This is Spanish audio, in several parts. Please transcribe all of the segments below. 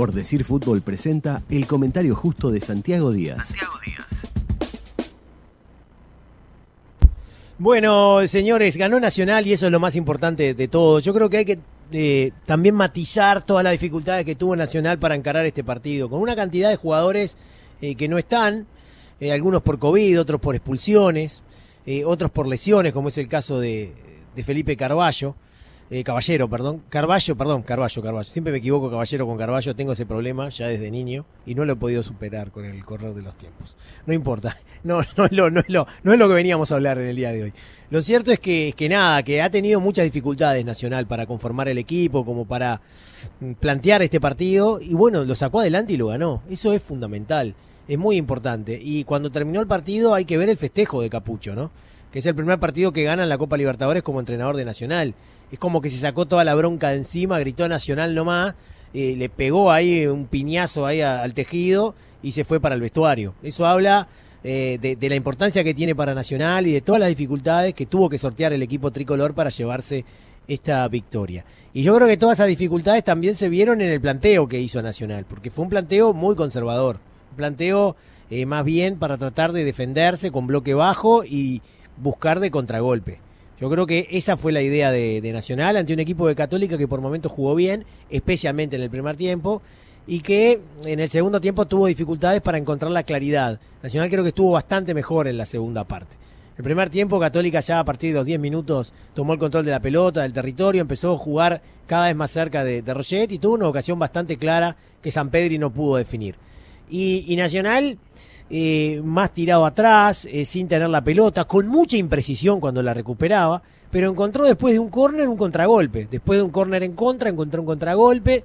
Por Decir Fútbol presenta el comentario justo de Santiago Díaz. Santiago Díaz. Bueno, señores, ganó Nacional y eso es lo más importante de todo. Yo creo que hay que eh, también matizar todas las dificultades que tuvo Nacional para encarar este partido, con una cantidad de jugadores eh, que no están, eh, algunos por COVID, otros por expulsiones, otros por lesiones, como es el caso de, de Felipe Carballo. Eh, Caballero, perdón, Carballo, perdón, Carballo, Carballo. Siempre me equivoco Caballero con Carballo, tengo ese problema ya desde niño y no lo he podido superar con el correr de los tiempos. No importa, no, no, es, lo, no, es, lo, no es lo que veníamos a hablar en el día de hoy. Lo cierto es que, que nada, que ha tenido muchas dificultades Nacional para conformar el equipo, como para mm, plantear este partido y bueno, lo sacó adelante y lo ganó. Eso es fundamental, es muy importante. Y cuando terminó el partido hay que ver el festejo de Capucho, ¿no? Que es el primer partido que gana en la Copa Libertadores como entrenador de Nacional. Es como que se sacó toda la bronca de encima, gritó Nacional nomás, eh, le pegó ahí un piñazo ahí al tejido y se fue para el vestuario. Eso habla eh, de, la importancia que tiene para Nacional y de todas las dificultades que tuvo que sortear el equipo tricolor para llevarse esta victoria. Y yo creo que todas esas dificultades también se vieron en el planteo que hizo Nacional, porque fue un planteo muy conservador, un planteo eh, más bien para tratar de defenderse con bloque bajo y, buscar de contragolpe. Yo creo que esa fue la idea de, Nacional ante un equipo de Católica que por momentos jugó bien, especialmente en el primer tiempo, y que en el segundo tiempo tuvo dificultades para encontrar la claridad. Nacional creo que estuvo bastante mejor en la segunda parte. El primer tiempo Católica ya a partir de los 10 minutos tomó el control de la pelota, del territorio, empezó a jugar cada vez más cerca de, de y tuvo una ocasión bastante clara que San Pedri no pudo definir. y Nacional eh, más tirado atrás, eh, sin tener la pelota, con mucha imprecisión cuando la recuperaba, pero encontró después de un córner un contragolpe. Después de un córner en contra, encontró un contragolpe,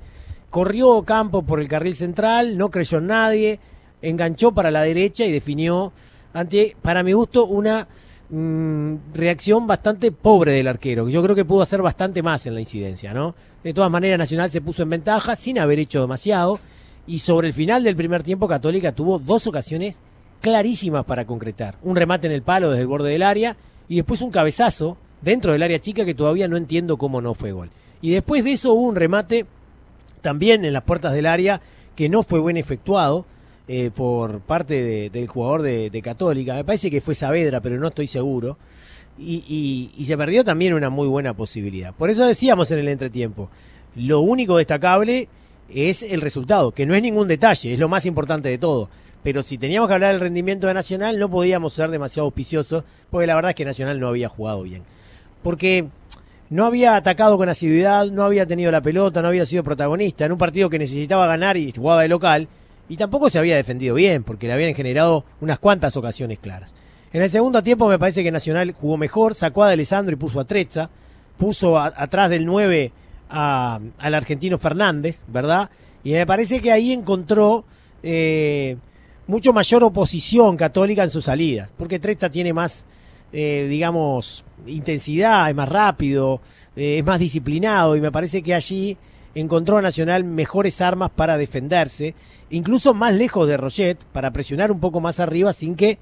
corrió campo por el carril central, no creyó en nadie, enganchó para la derecha y definió ante, para mi gusto, una mm, reacción bastante pobre del arquero, que yo creo que pudo hacer bastante más en la incidencia, ¿no? De todas maneras, Nacional se puso en ventaja sin haber hecho demasiado y sobre el final del primer tiempo Católica tuvo dos ocasiones clarísimas para concretar. Un remate en el palo desde el borde del área y después un cabezazo dentro del área chica que todavía no entiendo cómo no fue gol. Y después de eso hubo un remate también en las puertas del área que no fue buen efectuado eh, por parte del jugador de, Católica. Me parece que fue Saavedra, pero no estoy seguro. Y, y se perdió también una muy buena posibilidad. Por eso decíamos en el entretiempo, lo único destacable es el resultado, que no es ningún detalle, es lo más importante de todo. Pero si teníamos que hablar del rendimiento de Nacional, no podíamos ser demasiado auspiciosos, porque la verdad es que Nacional no había jugado bien. Porque no había atacado con asiduidad, no había tenido la pelota, no había sido protagonista en un partido que necesitaba ganar y jugaba de local, y tampoco se había defendido bien, porque le habían generado unas cuantas ocasiones claras. En el segundo tiempo me parece que Nacional jugó mejor, sacó a Alessandro y puso a Trezza, puso atrás del 9 al argentino Fernández, ¿verdad? Y me parece que ahí encontró eh, mucho mayor oposición católica en su salida, porque Tresta tiene más, eh, digamos, intensidad, es más rápido, eh, es más disciplinado y me parece que allí encontró a Nacional mejores armas para defenderse, incluso más lejos de Roget, para presionar un poco más arriba sin que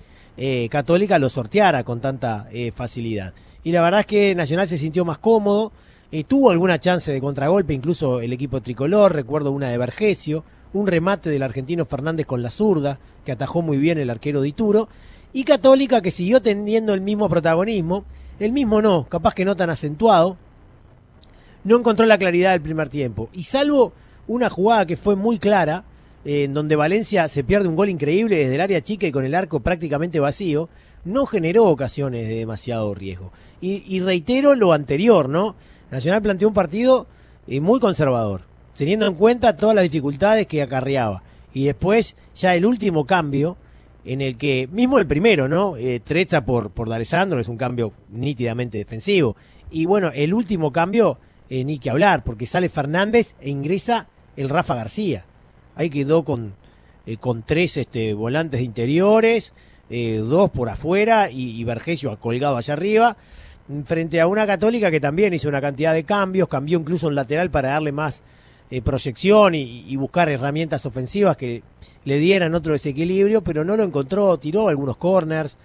Católica lo sorteara con tanta facilidad. Y la verdad es que Nacional se sintió más cómodo, tuvo alguna chance de contragolpe, incluso el equipo tricolor, recuerdo una de Vergesio, un remate del argentino Fernández con la zurda, que atajó muy bien el arquero Dituro, y Católica que siguió teniendo el mismo protagonismo, el mismo no, capaz que no tan acentuado, no encontró la claridad del primer tiempo. Y salvo una jugada que fue muy clara, en donde Valencia se pierde un gol increíble desde el área chica y con el arco prácticamente vacío, no generó ocasiones de demasiado riesgo. y reitero lo anterior, ¿no? Nacional planteó un partido eh, muy conservador, teniendo en cuenta todas las dificultades que acarreaba. Y después, ya el último cambio, en el que, mismo el primero, ¿no? Eh, Trecha por, por D'Alessandro es un cambio nítidamente defensivo. Y bueno, el último cambio, eh, ni que hablar, porque sale Fernández e ingresa el Rafa García. Ahí quedó con, eh, con tres este, volantes de interiores, dos por afuera y, y Vergesio colgado allá arriba frente a una católica que también hizo una cantidad de cambios, cambió incluso un lateral para darle más eh, proyección y, buscar herramientas ofensivas que le dieran otro desequilibrio, pero no lo encontró, tiró algunos corners,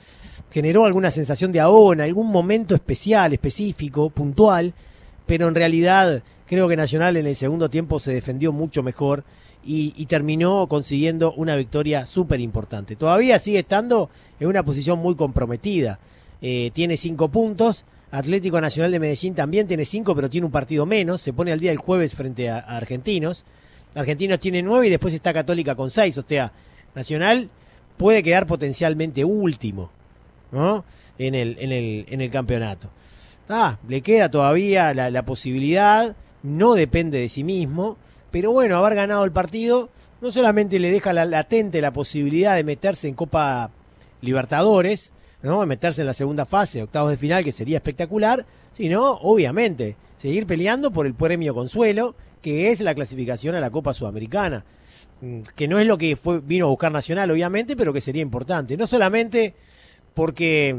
generó alguna sensación de ahogo en algún momento especial, específico, puntual, pero en realidad Creo que Nacional en el segundo tiempo se defendió mucho mejor y, terminó consiguiendo una victoria súper importante. Todavía sigue estando en una posición muy comprometida. Eh, tiene cinco puntos. Atlético Nacional de Medellín también tiene cinco, pero tiene un partido menos. Se pone al día el jueves frente a, Argentinos. Argentinos tiene nueve y después está Católica con seis. O sea, Nacional puede quedar potencialmente último ¿no? en, el, en, el, en el campeonato. Ah, le queda todavía la, la posibilidad, no depende de sí mismo pero bueno, haber ganado el partido no solamente le deja la, latente la posibilidad de meterse en Copa Libertadores, ¿no? meterse en la segunda fase, octavos de final, que sería espectacular, sino, obviamente, seguir peleando por el premio consuelo, que es la clasificación a la Copa Sudamericana, mm, que no es lo que fue, vino a buscar Nacional, obviamente, pero que sería importante. No solamente porque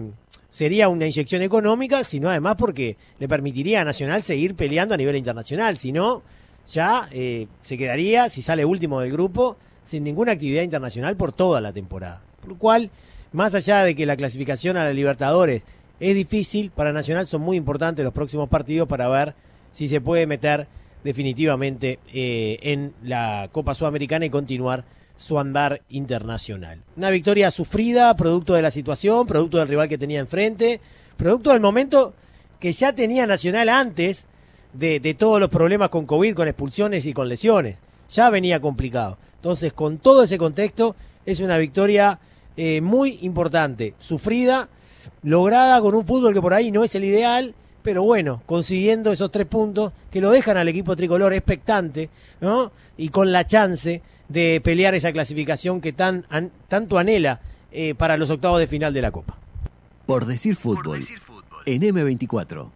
sería una inyección económica, sino además porque le permitiría a Nacional seguir peleando a nivel internacional, sino ya eh, se quedaría, si sale último del grupo, sin ninguna actividad internacional por toda la temporada. Por lo cual, más allá de que la clasificación a la Libertadores es difícil, para Nacional son muy importantes los próximos partidos para ver si se puede meter definitivamente eh, en la Copa Sudamericana y continuar su andar internacional. Una victoria sufrida, producto de la situación, producto del rival que tenía enfrente, producto del momento que ya tenía Nacional antes de, todos los problemas con COVID, con expulsiones y con lesiones. Ya venía complicado. Entonces, con todo ese contexto, es una victoria eh, muy importante, sufrida, lograda con un fútbol que por ahí no es el ideal, pero bueno, consiguiendo esos tres puntos que lo dejan al equipo tricolor expectante, ¿no? Y con la chance de pelear esa clasificación que tan, tanto anhela eh, para los octavos de final de la Copa. Por decir fútbol, en M24.